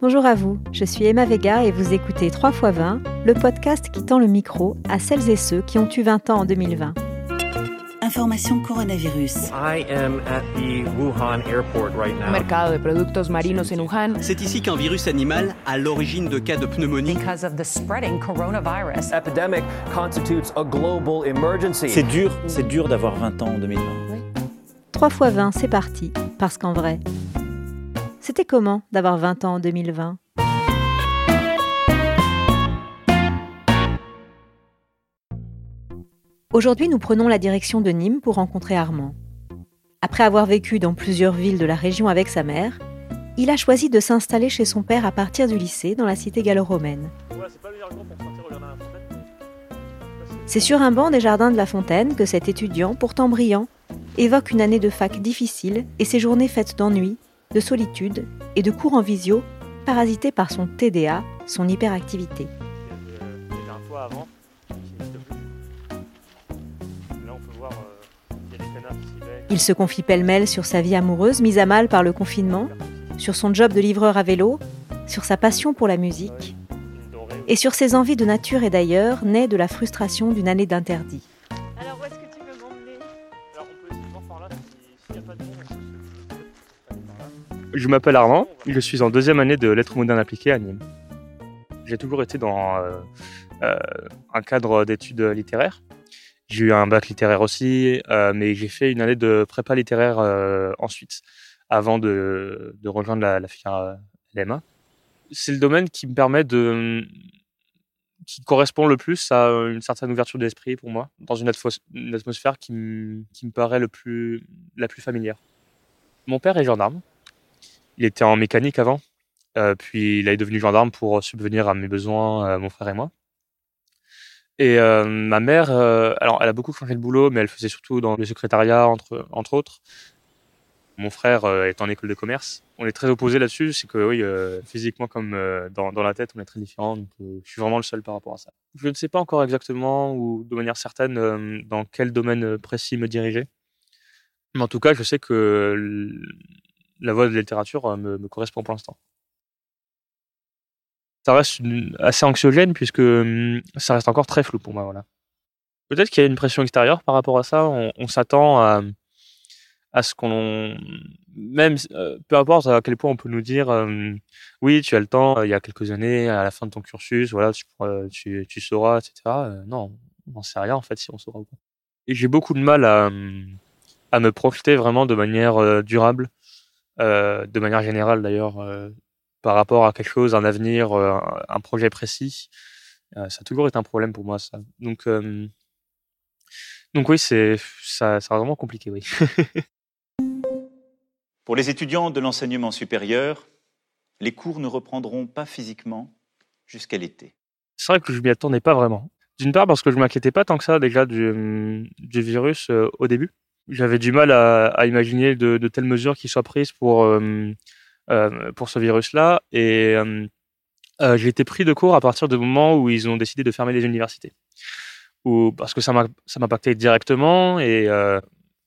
Bonjour à vous, je suis Emma Vega et vous écoutez 3 x 20, le podcast qui tend le micro à celles et ceux qui ont eu 20 ans en 2020. Information coronavirus. I am at the Wuhan airport right now. Mercado de productos marinos en Wuhan. C'est ici qu'un virus animal a l'origine de cas de pneumonie. Because of the spreading coronavirus. Epidemic constitutes a global emergency. C'est dur, c'est dur d'avoir 20 ans en 2020. 3 x 20, c'est parti, parce qu'en vrai, c'était comment d'avoir 20 ans en 2020 Aujourd'hui, nous prenons la direction de Nîmes pour rencontrer Armand. Après avoir vécu dans plusieurs villes de la région avec sa mère, il a choisi de s'installer chez son père à partir du lycée dans la cité gallo-romaine. C'est sur un banc des jardins de la Fontaine que cet étudiant, pourtant brillant, évoque une année de fac difficile et ses journées faites d'ennui, de solitude et de cours en visio, parasité par son TDA, son hyperactivité. Il se confie pêle-mêle sur sa vie amoureuse mise à mal par le confinement, sur son job de livreur à vélo, sur sa passion pour la musique et sur ses envies de nature et d'ailleurs nées de la frustration d'une année d'interdit. Je m'appelle Armand, je suis en deuxième année de lettres modernes appliquées à Nîmes. J'ai toujours été dans euh, euh, un cadre d'études littéraires. J'ai eu un bac littéraire aussi, euh, mais j'ai fait une année de prépa littéraire ensuite, avant de, rejoindre la, la LMA. C'est le domaine qui me permet de, qui correspond le plus à une certaine ouverture d'esprit pour moi, dans une atmosphère qui, me- qui me paraît le plus, la plus familière. Mon père est gendarme. Il était en mécanique avant, euh, puis il est devenu gendarme pour subvenir à mes besoins, euh, mon frère et moi. Et euh, ma mère, alors elle a beaucoup changé de boulot, mais elle faisait surtout dans le secrétariat, entre, entre autres. Mon frère est en école de commerce. On est très opposés là-dessus, c'est que oui, physiquement comme dans, dans la tête, on est très différents. Donc, je suis vraiment le seul par rapport à ça. Je ne sais pas encore exactement ou de manière certaine dans quel domaine précis me diriger. Mais en tout cas, je sais que la voie de la littérature euh, me, correspond pour l'instant. Ça reste assez anxiogène puisque hum, ça reste encore très flou pour moi. Voilà. Peut-être qu'il y a une pression extérieure par rapport à ça. On, s'attend à, à ce qu'on même euh, peu importe à quel point on peut nous dire euh, oui tu as le temps euh, il y a quelques années à la fin de ton cursus voilà tu, sauras etc Euh, non on n'en sait rien en fait si on saura ou pas et j'ai beaucoup de mal à, à me projeter vraiment de manière durable de manière générale d'ailleurs euh, par rapport à quelque chose un avenir euh, un- projet précis Euh, ça a toujours été un problème pour moi ça donc euh, donc oui c'est ça vraiment compliqué oui Pour les étudiants de l'enseignement supérieur, les cours ne reprendront pas physiquement jusqu'à l'été. c'est vrai que je m'y attendais pas vraiment. D'une part parce que je m'inquiétais pas tant que ça déjà du, du virus euh, au début. J'avais du mal à, imaginer de, telles mesures qui soient prises pour euh, euh, pour ce virus-là et euh, j'ai été pris de court à partir du moment où ils ont décidé de fermer les universités. Ou parce que ça m'impactait directement et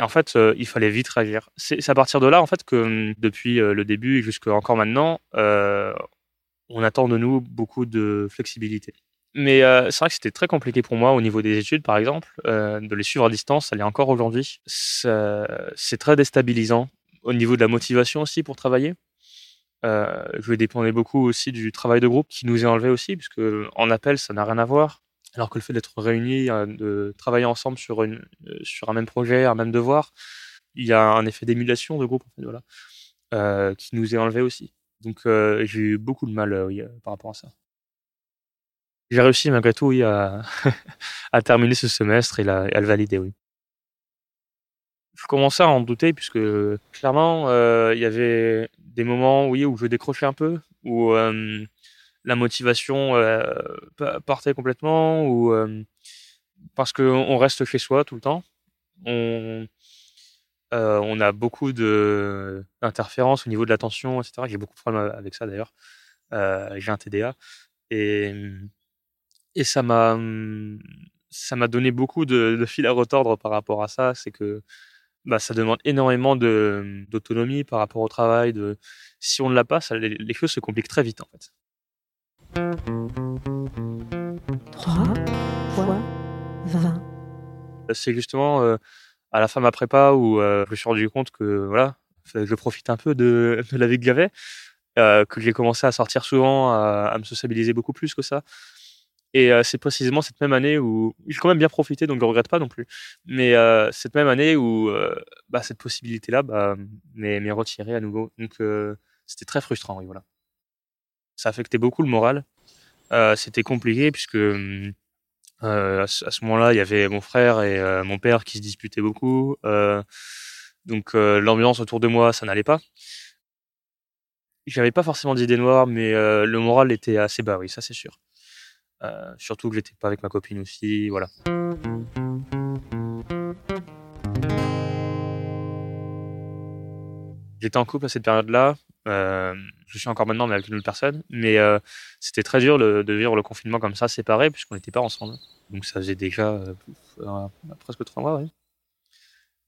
en fait, il fallait vite réagir. C'est à partir de là, en fait, que depuis le début et jusqu'à encore maintenant, on attend de nous beaucoup de flexibilité. Mais euh, c'est vrai que c'était très compliqué pour moi au niveau des études, par exemple, euh, de les suivre à distance. Ça l'est encore aujourd'hui. C'est très déstabilisant au niveau de la motivation aussi pour travailler. Euh, je dépendais beaucoup aussi du travail de groupe qui nous est enlevé aussi, puisque en appel, ça n'a rien à voir. Alors que le fait d'être réunis, de travailler ensemble sur, un même projet, un même devoir, il y a un effet d'émulation de groupe, en fait, voilà, qui nous est enlevé aussi. Donc j'ai eu beaucoup de mal par rapport à ça. J'ai réussi malgré tout oui, à, terminer ce semestre et, la- à le valider, oui. Je commençais à en douter puisque clairement euh, il y avait des moments oui, où je décrochais un peu, où euh, la motivation euh, pa- partait complètement, ou parce qu'on reste chez soi tout le temps. On, a beaucoup d'interférences au niveau de l'attention, etc. J'ai beaucoup de problèmes avec ça d'ailleurs. J'ai un TDA et et ça m'a ça m'a donné beaucoup de, fil à retordre par rapport à ça. C'est que bah, ça demande énormément d'autonomie par rapport au travail. Si on ne l'a pas, les, choses se compliquent très vite en fait. 3 fois 20. C'est justement euh, à la fin de ma prépa où euh, je me suis rendu compte que voilà, je profite un peu de, de la vie que j'avais, euh, que j'ai commencé à sortir souvent, à, à me sociabiliser beaucoup plus que ça. Et euh, c'est précisément cette même année où j'ai quand même bien profité, donc je regrette pas non plus. Mais euh, cette même année où euh, bah, cette possibilité-là bah, m'est retirée à nouveau. Donc c'était très frustrant, oui, voilà. Ça affectait beaucoup le moral. C'était compliqué puisque à ce, moment-là, il y avait mon frère et mon père qui se disputaient beaucoup. Donc l'ambiance autour de moi, ça n'allait pas. J'avais pas forcément d'idées noires, mais le moral était assez bas, oui, ça c'est sûr. Euh, surtout que j'étais pas avec ma copine aussi, voilà. J'étais en couple à cette période-là. Euh, je suis encore maintenant, mais avec une autre personne. Mais euh, c'était très dur de vivre le confinement comme ça, séparé, puisqu'on n'était pas ensemble. Donc ça faisait déjà presque trois mois.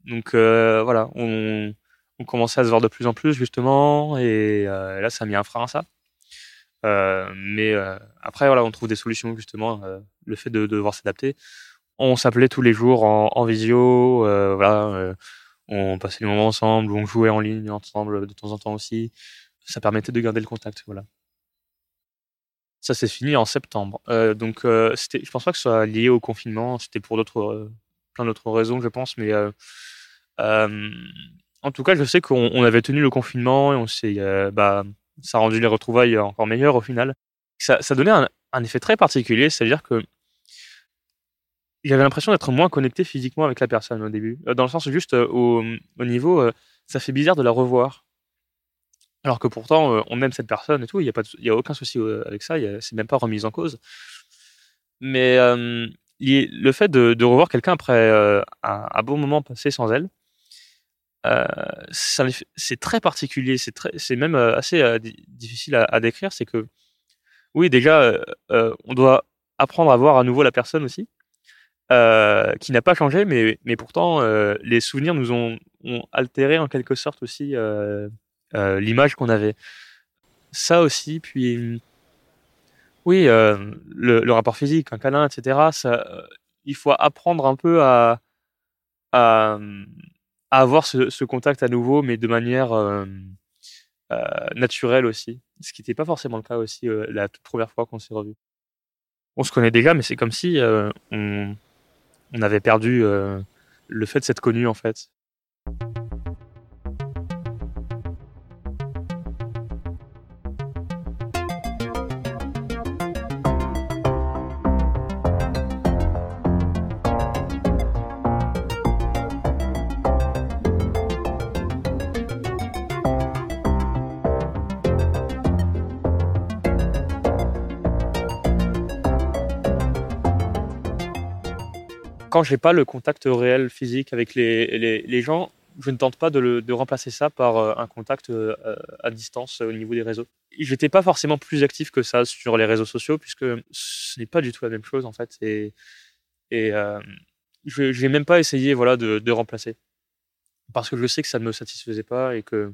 Donc voilà, on, commençait à se voir de plus en plus, justement. Et là, ça a mis un frein à ça. Euh, mais euh, après, voilà, on trouve des solutions, justement. euh, le fait de, de devoir s'adapter. On s'appelait tous les jours en, visio. voilà, on passait des moments ensemble, on jouait en ligne ensemble de temps en temps aussi. Ça permettait de garder le contact, voilà. Ça s'est fini en septembre. Euh, donc, euh, c'était, je pense pas que ce soit lié au confinement. C'était pour d'autres, plein d'autres raisons, je pense. Mais en tout cas, je sais qu'on on avait tenu le confinement et on s'est, bah, ça a rendu les retrouvailles encore meilleures au final. Ça, donnait un, effet très particulier, c'est-à-dire que j'avais l'impression d'être moins connecté physiquement avec la personne au début. Euh, Dans le sens juste euh, au, au niveau, euh, ça fait bizarre de la revoir. Alors que pourtant, on aime cette personne et tout, il n'y a, a aucun souci avec ça, c'est même pas remis en cause. Mais le fait de, revoir quelqu'un après un, un bon moment passé sans elle, euh, ça me fait- c'est très particulier, c'est même euh, assez euh, di- difficile à, décrire. C'est que, oui, déjà, euh, euh, on doit apprendre à voir à nouveau la personne aussi, euh, qui n'a pas changé, mais, mais pourtant, euh, les souvenirs nous ont, altéré en quelque sorte aussi euh, euh, l'image qu'on avait. Ça aussi, puis oui, euh, le, rapport physique, un câlin, etc. Euh, il faut apprendre un peu à avoir ce, contact à nouveau, mais de manière euh, euh, naturelle aussi. Ce qui n'était pas forcément le cas aussi euh, la toute première fois qu'on s'est revus. On se connaît déjà, mais c'est comme si on, on avait perdu le fait de s'être connu en fait. Quand j'ai pas le contact réel physique avec les, gens, je ne tente pas de, remplacer ça par euh, un contact euh, à distance euh, au niveau des réseaux. J'étais pas forcément plus actif que ça sur les réseaux sociaux puisque ce n'est pas du tout la même chose en fait. Et, je j'ai même pas essayé voilà de, remplacer. Parce que je sais que ça ne me satisfaisait pas et que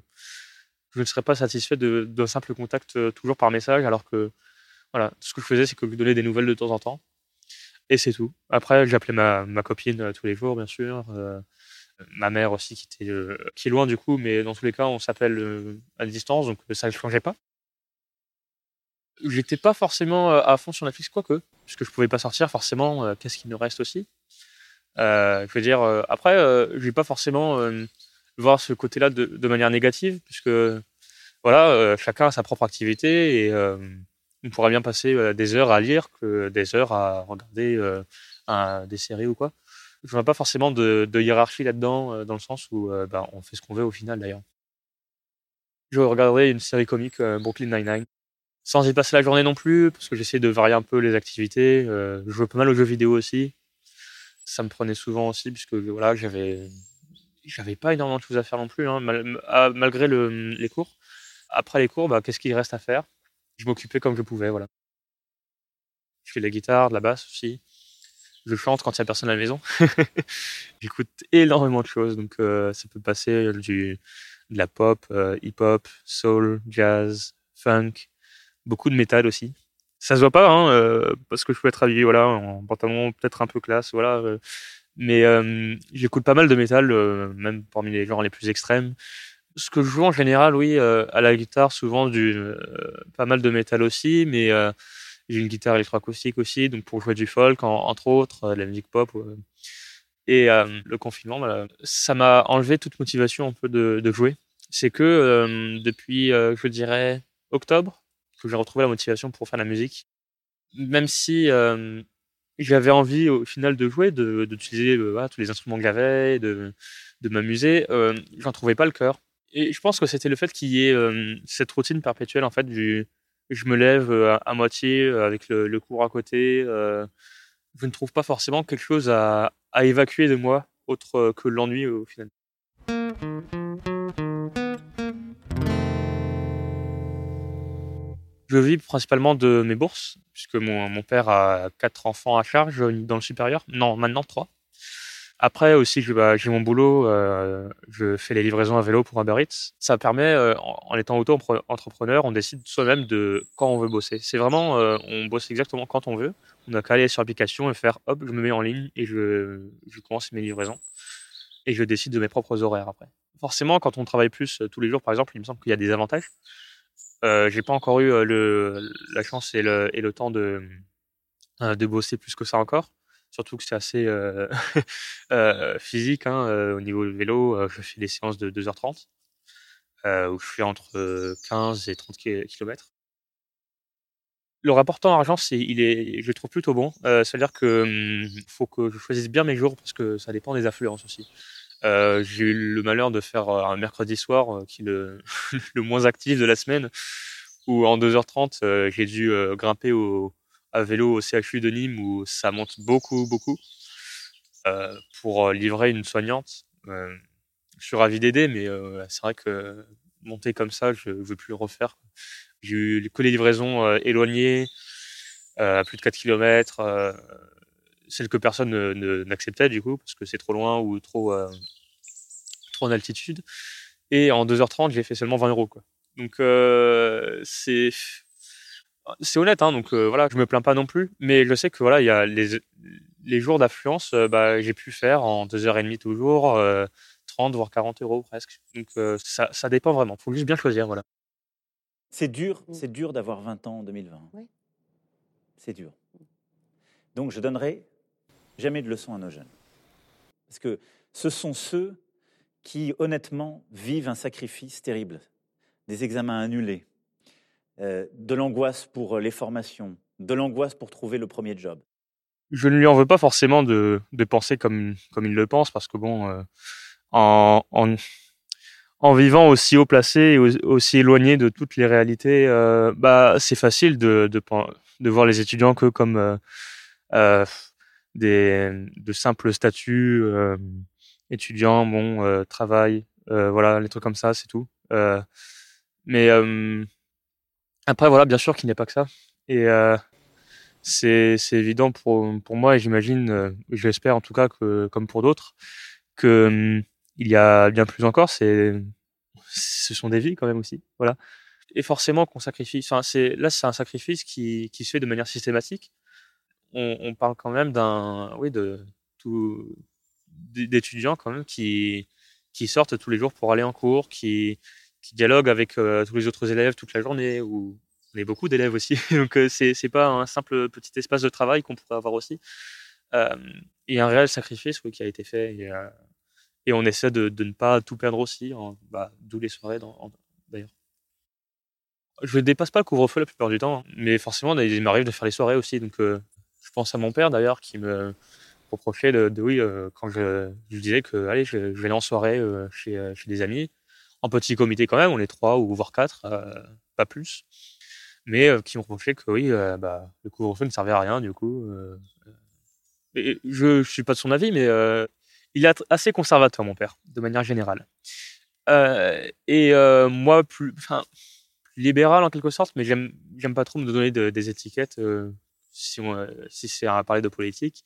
je ne serais pas satisfait d'un simple contact toujours par message alors que voilà ce que je faisais c'est que je donnais des nouvelles de temps en temps et c'est tout. Après, j'appelais ma, copine euh, tous les jours, bien sûr. euh, ma mère aussi, qui, était, euh, qui est loin du coup, mais dans tous les cas, on s'appelle à distance, donc ça ne changeait pas. J'étais pas forcément à fond sur Netflix, quoique, puisque je pouvais pas sortir, forcément, qu'est-ce qui me reste aussi Je veux dire, après, je vais pas forcément voir ce côté-là de, de manière négative, puisque voilà, chacun a sa propre activité et on pourrait bien passer euh, des heures à lire que des heures à regarder euh, des séries ou quoi. Je vois pas forcément de, hiérarchie là-dedans, euh, dans le sens où bah, on fait ce qu'on veut au final d'ailleurs. Je regarderai une série comique Brooklyn Nine-Nine, sans y passer la journée non plus, parce que j'essaie de varier un peu les activités. Je jouais pas mal aux jeux vidéo aussi. Ça me prenait souvent aussi, puisque voilà, j'avais j'avais pas énormément de choses à faire non plus, hein, ah, malgré le- les cours. Après les cours, bah, qu'est-ce qu'il reste à faire? Je m'occupais comme je pouvais, voilà. Je fais de la guitare, de la basse aussi. je chante quand il y a personne à la maison. J'écoute énormément de choses, donc euh, ça peut passer du, de la pop, euh, hip-hop, soul, jazz, funk, beaucoup de métal aussi. Ça se voit pas, hein, euh, parce que je peux être habillé voilà, en pantalon peut-être un peu classe, voilà. euh, mais euh, j'écoute pas mal de métal, euh, même parmi les genres les plus extrêmes. Ce que je joue en général, oui, euh, à la guitare, souvent du, euh, pas mal de métal aussi, mais euh, j'ai une guitare électroacoustique aussi, donc pour jouer du folk, en- entre autres, de la musique pop. Et le confinement, ça m'a enlevé toute motivation un peu de, de jouer. C'est que depuis, je dirais, octobre, que j'ai retrouvé la motivation pour faire la musique. Même si j'avais envie au final de jouer, de d'utiliser euh, voilà, tous les instruments que j'avais, de, de m'amuser, j'en trouvais pas le cœur. Et je pense que c'était le fait qu'il y ait euh, cette routine perpétuelle en fait du je me lève euh, à, moitié euh, avec le, le cours à côté. je ne trouve pas forcément quelque chose à, évacuer de moi autre que l'ennui au final. Je vis principalement de mes bourses, puisque mon, mon père a quatre enfants à charge dans le supérieur. Non, maintenant trois. Après aussi, j'ai mon boulot, euh, je fais les livraisons à vélo pour Uber Eats. Ça permet, euh, en, étant auto-entrepreneur, on décide soi-même de quand on veut bosser. C'est vraiment, euh, on bosse exactement quand on veut. On a qu'à aller sur l'application et faire, hop, je me mets en ligne et je, commence mes livraisons. Et je décide de mes propres horaires après. Forcément, quand on travaille plus tous les jours, par exemple, il me semble qu'il y a des avantages. Euh, j'ai pas encore eu la chance et le, temps de bosser plus que ça encore. Surtout que c'est assez euh, euh, physique. Hein, euh, au niveau du vélo, je fais des séances de 2h30 euh, où je fais entre euh, 15 et 30 km. Le rapport temps-argent, c'est, il est, je le trouve plutôt bon. C'est-à-dire que hum, faut que je choisisse bien mes jours parce que ça dépend des affluences aussi. J'ai eu le malheur de faire un mercredi soir, qui est le, moins actif de la semaine, où en 2h30, euh, j'ai dû grimper au, à vélo au CHU de Nîmes, où ça monte beaucoup, beaucoup, euh, pour euh, livrer une soignante. Euh, je suis ravi d'aider, mais c'est vrai que monter comme ça, je ne veux plus le refaire. J'ai eu que les livraisons éloignées, à plus de 4 km, celles que personne ne- ne- n'acceptait du coup, parce que c'est trop loin ou trop, en altitude. Et en 2h30, j'ai fait seulement 20 euros. Quoi. Donc c'est c'est honnête, hein, donc euh, voilà, je me plains pas non plus, mais je sais que voilà, il y a les, les jours d'affluence, euh, bah, j'ai pu faire en 2h30 toujours, euh, 30 voire 40 euros presque. Donc euh, ça, ça dépend vraiment, faut juste bien choisir, voilà. C'est dur, c'est dur d'avoir 20 ans en 2020. Oui. C'est dur. Donc je donnerai jamais de leçons à nos jeunes. Parce que ce sont ceux qui, honnêtement, vivent un sacrifice terrible. Des examens annulés, euh, de l'angoisse pour les formations, de l'angoisse pour trouver le premier job. Je ne lui en veux pas forcément de, penser comme, comme il le pense, parce que bon, euh, en, vivant aussi haut placé et au- aussi éloigné de toutes les réalités, euh, bah, c'est facile de, de, de voir les étudiants que comme euh, euh, des, de simples statuts, euh, étudiants, bon, euh, travail, euh, voilà, les trucs comme ça, c'est tout. Euh, mais euh, après, voilà, bien sûr qu'il n'y a pas que ça. Et euh, c'est évident pour, pour moi et j'imagine, euh, je l'espère en tout cas, que comme pour d'autres, que hum, y a bien plus encore. Ce sont des vies quand même aussi, voilà. Et forcément qu'on sacrifie. Là, c'est un sacrifice qui qui se fait de manière systématique. On, on parle quand même d'un, oui, de tout d'étudiants quand même qui qui sortent tous les jours pour aller en cours, qui qui dialoguent avec euh, tous les autres élèves toute la journée ou on est beaucoup d'élèves aussi, donc euh, c'est c'est pas un simple petit espace de travail qu'on pourrait avoir aussi. Il y a un réel sacrifice oui, qui a été fait et, euh, et on essaie de, de ne pas tout perdre aussi, bah, d'où les soirées d'ailleurs. Je ne dépasse pas le couvre-feu la plupart du temps, mais forcément il m'arrive de faire les soirées aussi, donc je pense à mon père d'ailleurs qui me reprochait de, oui quand je, je disais que allez je, je vais aller en soirée chez, chez des amis en petit comité quand même, on est trois ou voire quatre, euh, pas plus mais euh, qui me reprochaient que oui, euh, bah, le couvre-feu ne servait à rien du coup. je ne suis pas de son avis, mais il est assez conservateur, mon père, de manière générale. Et moi, plus, enfin, libéral en quelque sorte, mais j'aime, j'aime pas trop me donner de- des étiquettes si, on, si c'est à parler de politique.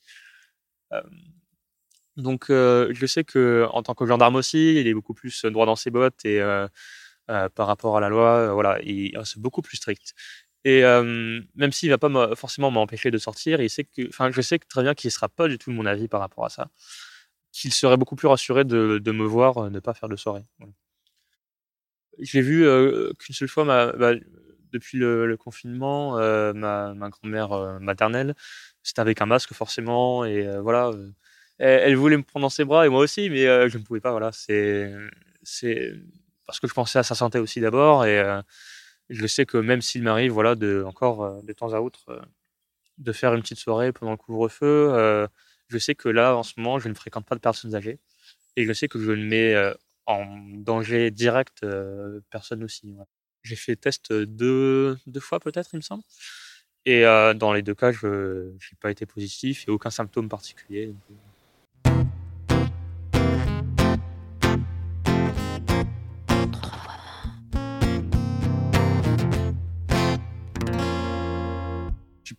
Euh, donc, euh, je sais que en tant que gendarme aussi, il est beaucoup plus droit dans ses bottes et euh, euh, par rapport à la loi, euh, voilà, il c'est beaucoup plus strict. Et euh, même s'il va pas me- forcément m'empêcher de sortir, il sait que, enfin, je sais très bien qu'il sera pas du tout de mon avis par rapport à ça, qu'il serait beaucoup plus rassuré de, me voir euh, ne pas faire de soirée. Voilà. J'ai vu euh, qu'une seule fois, bah, depuis le, confinement, euh, ma, ma grand-mère euh, maternelle, c'était avec un masque forcément, et euh, voilà. Elle, voulait me prendre dans ses bras et moi aussi, mais euh, je ne pouvais pas. Voilà, c'est parce que je pensais à sa santé aussi d'abord, et euh, je sais que même s'il m'arrive, voilà, de encore euh, de temps à autre, de faire une petite soirée pendant le couvre-feu, je sais que là, en ce moment, je ne fréquente pas de personnes âgées, et je sais que je ne mets en danger direct personne aussi. J'ai fait test deux, deux fois peut-être, il me semble. Et dans les deux cas, je n'ai pas été positif et aucun symptôme particulier.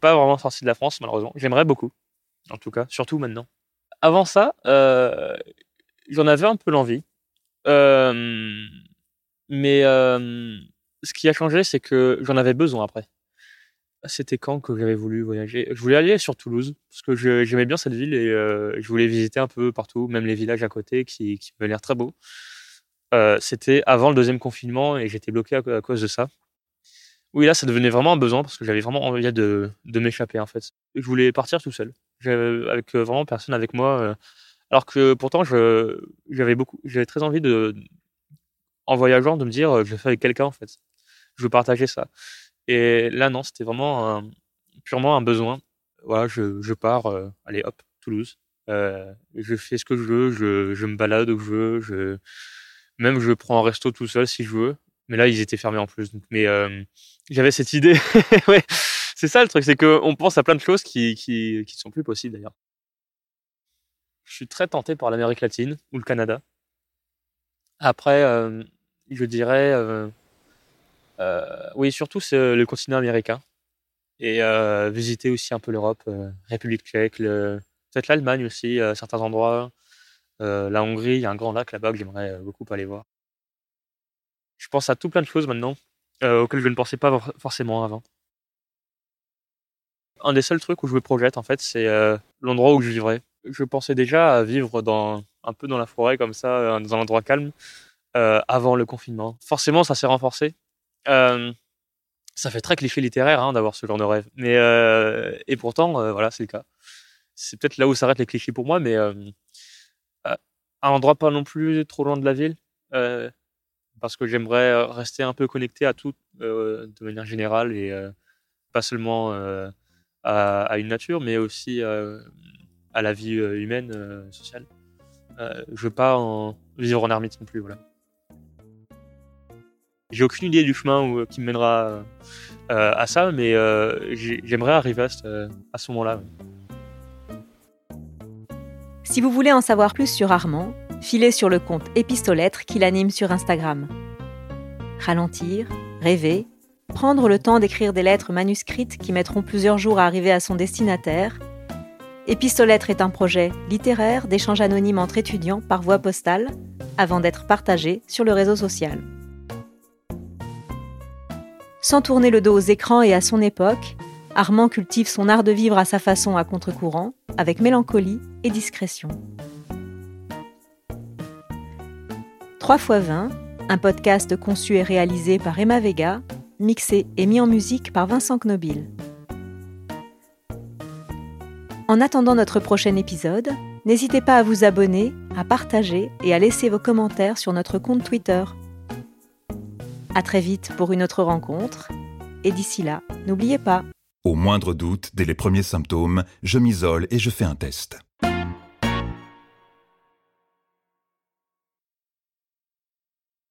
Pas vraiment sorti de la France, malheureusement. J'aimerais beaucoup, en tout cas, surtout maintenant. Avant ça, euh, j'en avais un peu l'envie. Euh, mais euh, ce qui a changé, c'est que j'en avais besoin après. C'était quand que j'avais voulu voyager? Je voulais aller sur Toulouse, parce que j'aimais bien cette ville et je voulais visiter un peu partout, même les villages à côté qui, qui avaient l'air très beaux. C'était avant le deuxième confinement et j'étais bloqué à cause de ça. Oui, là, ça devenait vraiment un besoin parce que j'avais vraiment envie de, de m'échapper en fait. Je voulais partir tout seul, avec euh, vraiment personne avec moi. euh, alors que pourtant, j'avais beaucoup, j'avais très envie de, en voyageant, de me dire, euh, je le fais avec quelqu'un en fait. Je veux partager ça. Et là, non, c'était vraiment purement un besoin. Voilà, je, je pars, allez hop, Toulouse. Je fais ce que je veux, je, je me balade où je veux, je, même je prends un resto tout seul si je veux. Mais là, ils étaient fermés en plus. Mais j'avais cette idée. ouais, c'est ça le truc, c'est qu'on pense à plein de choses qui, qui, sont plus possibles d'ailleurs. Je suis très tenté par l'Amérique latine ou le Canada. Après, euh, je dirais, euh, euh, oui, surtout c'est le continent américain et visiter aussi un peu l'Europe, République tchèque, peut-être l'Allemagne aussi, certains endroits. La Hongrie, il y a un grand lac là-bas que j'aimerais beaucoup aller voir. Je pense à tout plein de choses maintenant euh, auxquelles je ne pensais pas for- forcément avant. Un des seuls trucs où je me projette en fait, c'est euh, l'endroit où je vivrai. Je pensais déjà à vivre un peu dans la forêt comme ça, euh, dans un endroit calme, avant le confinement. Forcément, ça s'est renforcé. Ça fait très cliché littéraire hein, d'avoir ce genre de rêve, mais et pourtant, voilà, c'est le cas. C'est peut-être là où s'arrêtent les clichés pour moi, mais un endroit pas non plus trop loin de la ville, parce que j'aimerais euh, rester un peu connecté à tout euh, de manière générale et euh, pas seulement à, une nature, mais aussi à la vie humaine, sociale. Je veux pas vivre en ermite non plus, voilà. J'ai aucune idée du chemin qui me mènera à ça, mais j'ai- j'aimerais arriver à ce, moment-là. Si vous voulez en savoir plus sur Armand, filez sur le compte Épistolêtre qu'il anime sur Instagram. Ralentir, rêver, prendre le temps d'écrire des lettres manuscrites qui mettront plusieurs jours à arriver à son destinataire. Épistolêtre est un projet littéraire d'échange anonyme entre étudiants par voie postale avant d'être partagé sur le réseau social. Sans tourner le dos aux écrans et à son époque, Armand cultive son art de vivre à sa façon à contre-courant, avec mélancolie et discrétion. 3 x 20, un podcast conçu et réalisé par Emma Vega, mixé et mis en musique par Vincent Knobil. En attendant notre prochain épisode, n'hésitez pas à vous abonner, à partager et à laisser vos commentaires sur notre compte Twitter. À très vite pour une autre rencontre, et d'ici là, n'oubliez pas, Au moindre doute, dès les premiers symptômes, je m'isole et je fais un test.